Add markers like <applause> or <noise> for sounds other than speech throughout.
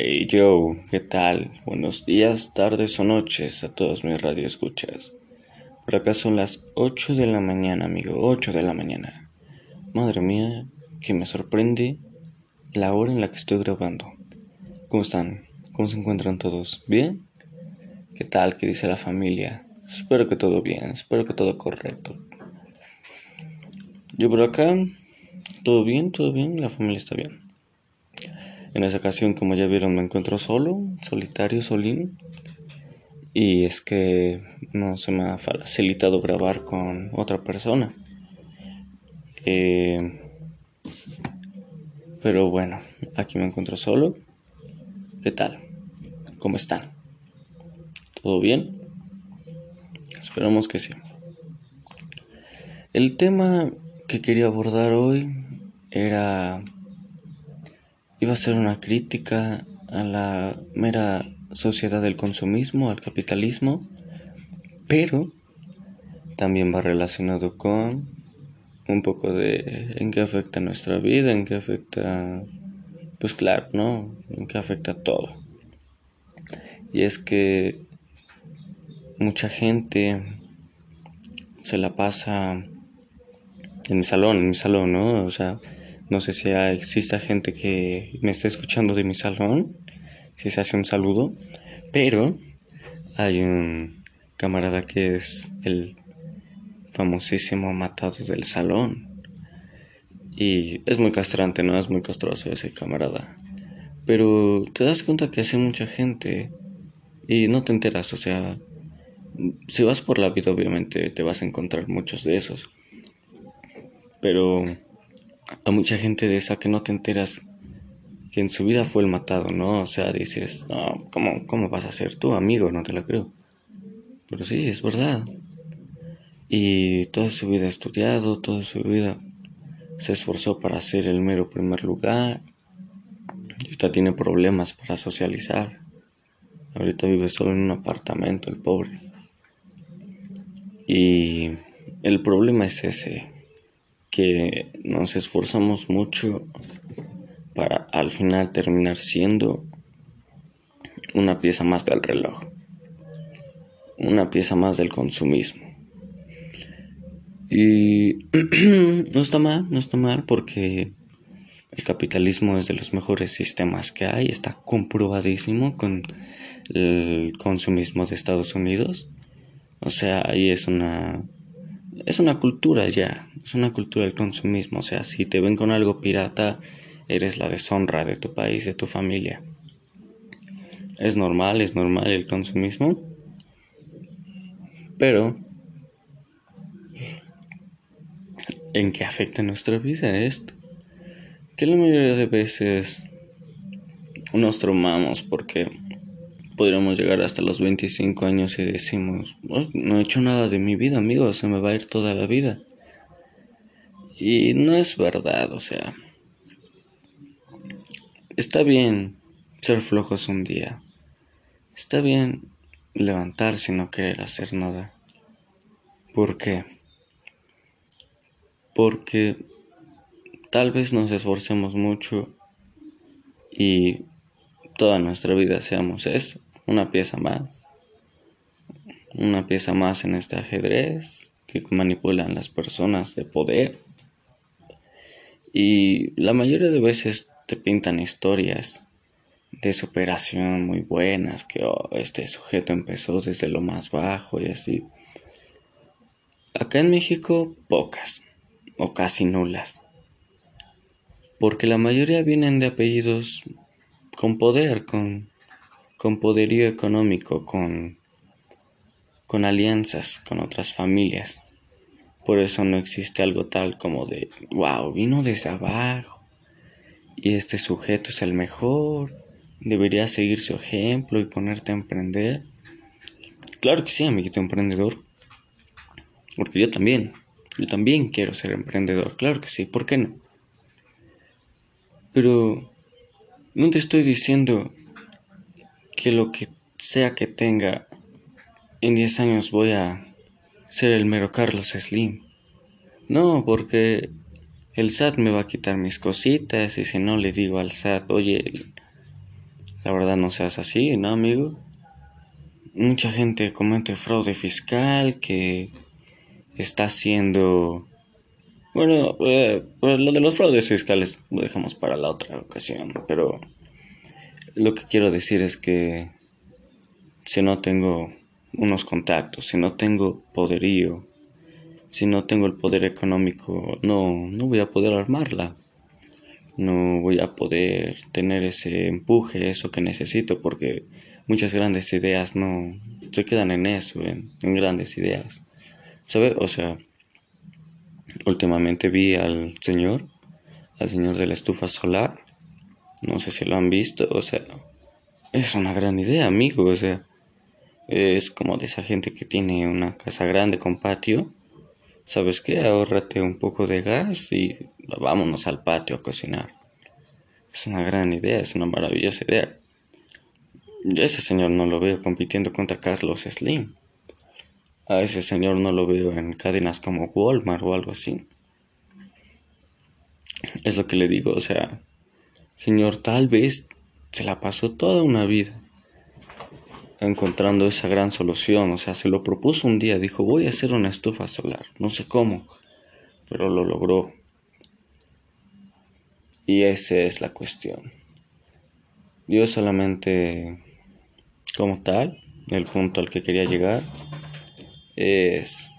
Hey Joe, ¿qué tal? Buenos días, tardes o noches a todos mis radioescuchas. Por acá son las 8 de la mañana, amigo, 8 de la mañana. Madre mía, que me sorprende la hora en la que estoy grabando. ¿Cómo están? ¿Cómo se encuentran todos? ¿Bien? ¿Qué tal? ¿Qué dice la familia? Espero que todo bien, espero que todo correcto. Yo por acá, todo bien, todo bien, la familia está bien. En esa ocasión, como ya vieron, me encuentro solo, solitario, solín. Y es que no se me ha facilitado grabar con otra persona. Eh, pero bueno, aquí me encuentro solo. ¿Qué tal? ¿Cómo están? ¿Todo bien? Esperamos que sí. El tema que quería abordar hoy era iba a ser una crítica a la mera sociedad del consumismo, al capitalismo, pero también va relacionado con un poco de en qué afecta nuestra vida, en qué afecta, pues claro, ¿no? En qué afecta todo. Y es que mucha gente se la pasa en mi salón, en mi salón, ¿no? O sea, no sé si exista gente que me esté escuchando de mi salón, si se hace un saludo, pero hay un camarada que es el famosísimo matado del salón. Y es muy castrante, ¿no? Es muy castroso ese camarada. Pero te das cuenta que hace mucha gente y no te enteras, o sea, si vas por la vida obviamente te vas a encontrar muchos de esos. Pero a mucha gente de esa que no te enteras que en su vida fue el matado, ¿no? O sea, dices, no, ¿cómo, cómo vas a ser tú, amigo? No te la creo. Pero sí, es verdad. Y toda su vida ha estudiado, toda su vida se esforzó para ser el mero primer lugar. Y ahorita tiene problemas para socializar. Ahorita vive solo en un apartamento, el pobre. Y el problema es ese que nos esforzamos mucho para al final terminar siendo una pieza más del reloj, una pieza más del consumismo. Y <clears throat> no está mal, no está mal porque el capitalismo es de los mejores sistemas que hay, está comprobadísimo con el consumismo de Estados Unidos. O sea, ahí es una es una cultura ya, es una cultura del consumismo, o sea, si te ven con algo pirata, eres la deshonra de tu país, de tu familia. Es normal, es normal el consumismo, pero ¿en qué afecta nuestra vida esto? Que la mayoría de veces nos tromamos porque podríamos llegar hasta los 25 años y decimos, no he hecho nada de mi vida, amigo, se me va a ir toda la vida. Y no es verdad, o sea, está bien ser flojos un día, está bien levantarse y no querer hacer nada. ¿Por qué? Porque tal vez nos esforcemos mucho y toda nuestra vida seamos eso una pieza más. Una pieza más en este ajedrez que manipulan las personas de poder. Y la mayoría de veces te pintan historias de superación muy buenas, que oh, este sujeto empezó desde lo más bajo y así. Acá en México, pocas, o casi nulas. Porque la mayoría vienen de apellidos con poder, con con poderío económico, con, con alianzas con otras familias. Por eso no existe algo tal como de, wow, vino desde abajo y este sujeto es el mejor, debería seguir su ejemplo y ponerte a emprender. Claro que sí, amiguito emprendedor. Porque yo también, yo también quiero ser emprendedor, claro que sí, ¿por qué no? Pero no te estoy diciendo que lo que sea que tenga, en 10 años voy a ser el mero Carlos Slim. No, porque el SAT me va a quitar mis cositas y si no le digo al SAT, oye, La verdad no seas así, ¿no, amigo? Mucha gente comete fraude fiscal que está haciendo... Bueno, eh, pues lo de los fraudes fiscales lo dejamos para la otra ocasión, pero lo que quiero decir es que si no tengo unos contactos, si no tengo poderío, si no tengo el poder económico, no, no voy a poder armarla. No voy a poder tener ese empuje, eso que necesito, porque muchas grandes ideas no se quedan en eso, en, en grandes ideas. ¿Sabe? O sea, últimamente vi al señor, al señor de la estufa solar. No sé si lo han visto, o sea, es una gran idea, amigo, o sea, es como de esa gente que tiene una casa grande con patio ¿sabes qué? Ahórrate un poco de gas y vámonos al patio a cocinar. Es una gran idea, es una maravillosa idea. ese señor no lo veo compitiendo contra Carlos Slim. A ese señor no lo veo en cadenas como Walmart o algo así. Es lo que le digo, o sea, señor, tal vez se la pasó toda una vida encontrando esa gran solución. O sea, se lo propuso un día, dijo, voy a hacer una estufa solar. No sé cómo, pero lo logró. Y esa es la cuestión. Yo solamente, como tal, el punto al que quería llegar es...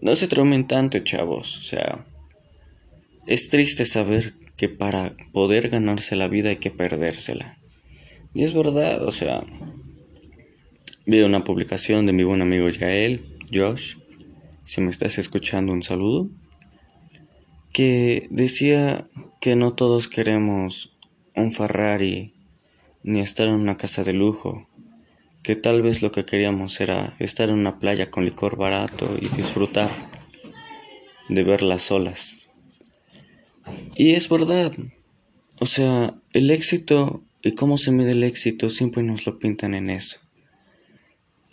No se traumen tanto, chavos. O sea, es triste saber que para poder ganarse la vida hay que perdérsela. Y es verdad, o sea, Vi una publicación de mi buen amigo Yael, Josh, si me estás escuchando un saludo, que decía que no todos queremos un Ferrari ni estar en una casa de lujo, que tal vez lo que queríamos era estar en una playa con licor barato y disfrutar de ver las olas. Y es verdad, o sea, el éxito y cómo se mide el éxito siempre nos lo pintan en eso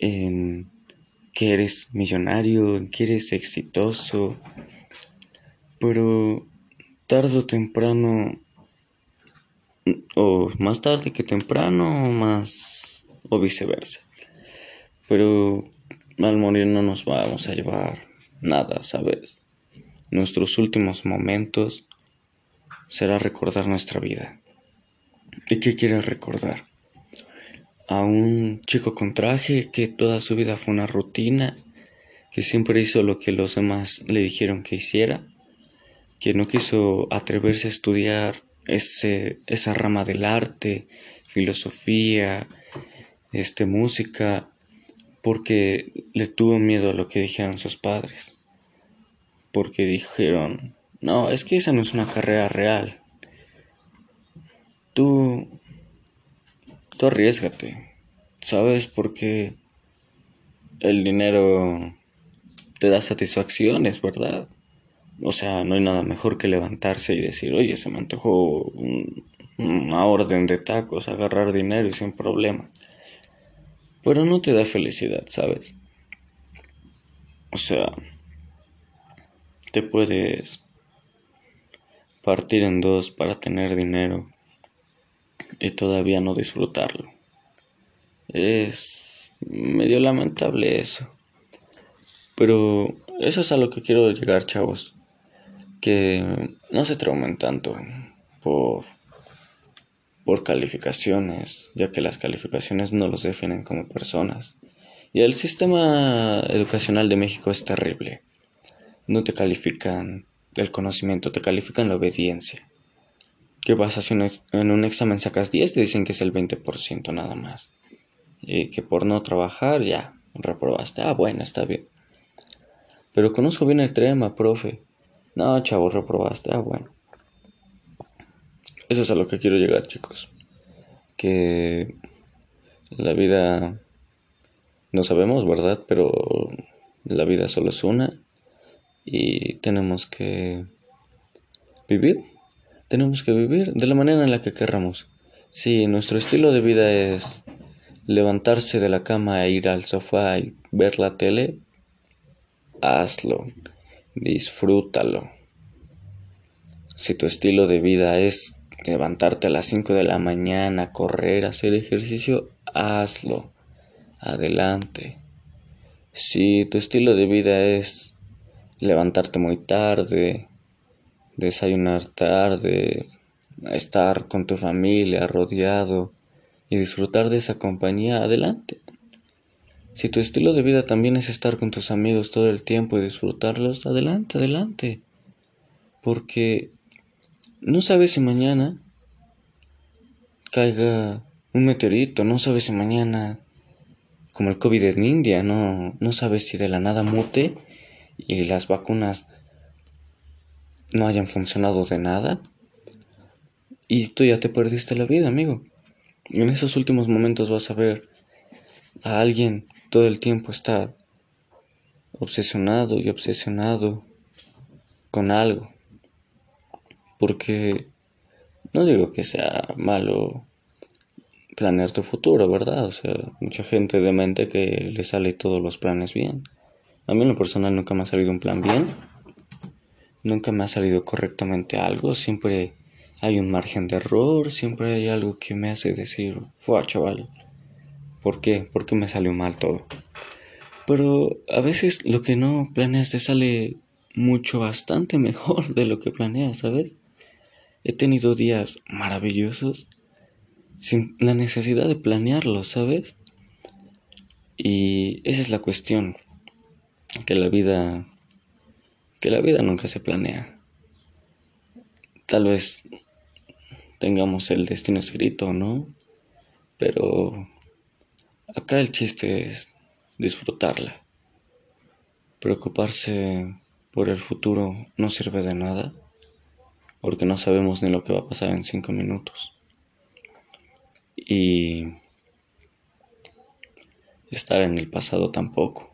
en que eres millonario, en que eres exitoso, pero tarde o temprano, o más tarde que temprano, más, o viceversa. Pero al morir no nos vamos a llevar nada, ¿sabes? Nuestros últimos momentos será recordar nuestra vida. ¿Y qué quieres recordar? a un chico con traje que toda su vida fue una rutina, que siempre hizo lo que los demás le dijeron que hiciera, que no quiso atreverse a estudiar ese, esa rama del arte, filosofía, este, música, porque le tuvo miedo a lo que dijeran sus padres. Porque dijeron, no, es que esa no es una carrera real. Tú tú arriesgate, ¿sabes? Porque el dinero te da satisfacciones, ¿verdad? O sea, no hay nada mejor que levantarse y decir, oye, se me antojó una orden de tacos, agarrar dinero y sin problema. Pero no te da felicidad, ¿sabes? O sea, te puedes partir en dos para tener dinero y todavía no disfrutarlo. Es medio lamentable eso. Pero eso es a lo que quiero llegar, chavos. Que no se traumen tanto por, por calificaciones, ya que las calificaciones no los definen como personas. Y el sistema educacional de México es terrible. No te califican el conocimiento, te califican la obediencia. ¿Qué pasa si en un examen sacas 10? Te dicen que es el 20% nada más. Y que por no trabajar ya reprobaste. Ah, bueno, está bien. Pero conozco bien el tema, profe. No, chavo, reprobaste. Ah, bueno. Eso es a lo que quiero llegar, chicos. Que la vida no sabemos, ¿verdad? Pero la vida solo es una y tenemos que vivir tenemos que vivir de la manera en la que querramos. Si nuestro estilo de vida es levantarse de la cama e ir al sofá y ver la tele, hazlo, disfrútalo. Si tu estilo de vida es levantarte a las 5 de la mañana, correr, hacer ejercicio, hazlo. Adelante. Si tu estilo de vida es levantarte muy tarde, desayunar tarde, estar con tu familia rodeado y disfrutar de esa compañía, adelante. Si tu estilo de vida también es estar con tus amigos todo el tiempo y disfrutarlos, adelante, adelante. Porque no sabes si mañana caiga un meteorito, no sabes si mañana, como el COVID en India, no, no sabes si de la nada mute y las vacunas no hayan funcionado de nada. Y tú ya te perdiste la vida, amigo. En esos últimos momentos vas a ver a alguien todo el tiempo está obsesionado y obsesionado con algo. Porque no digo que sea malo planear tu futuro, ¿verdad? O sea, mucha gente de mente que le sale todos los planes bien. A mí en lo personal nunca me ha salido un plan bien. Nunca me ha salido correctamente algo. Siempre hay un margen de error. Siempre hay algo que me hace decir, fue chaval, ¿Por qué? ¿Por qué me salió mal todo? Pero a veces lo que no planeas te sale mucho, bastante mejor de lo que planeas, ¿sabes? He tenido días maravillosos sin la necesidad de planearlo, ¿sabes? Y esa es la cuestión, que la vida que la vida nunca se planea. Tal vez tengamos el destino escrito, ¿no? Pero Acá el chiste es disfrutarla. Preocuparse por el futuro no sirve de nada, porque no sabemos ni lo que va a pasar en cinco minutos. Y estar en el pasado tampoco.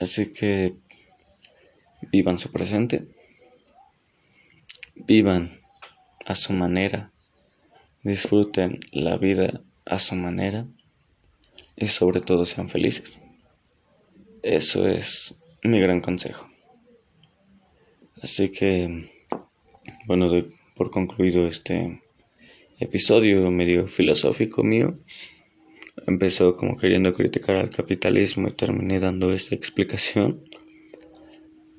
Así que vivan su presente, vivan a su manera, disfruten la vida a su manera y sobre todo sean felices. Eso es mi gran consejo. Así que, bueno, doy por concluido este episodio medio filosófico mío. Empezó como queriendo criticar al capitalismo y terminé dando esta explicación.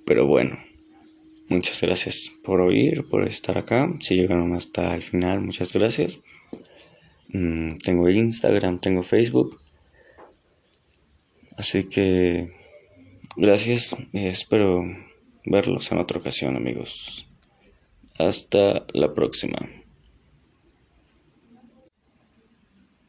Pero bueno, muchas gracias por oír, por estar acá. Si llegaron hasta el final, muchas gracias. Mm, tengo Instagram, tengo Facebook. Así que gracias y espero verlos en otra ocasión amigos. Hasta la próxima.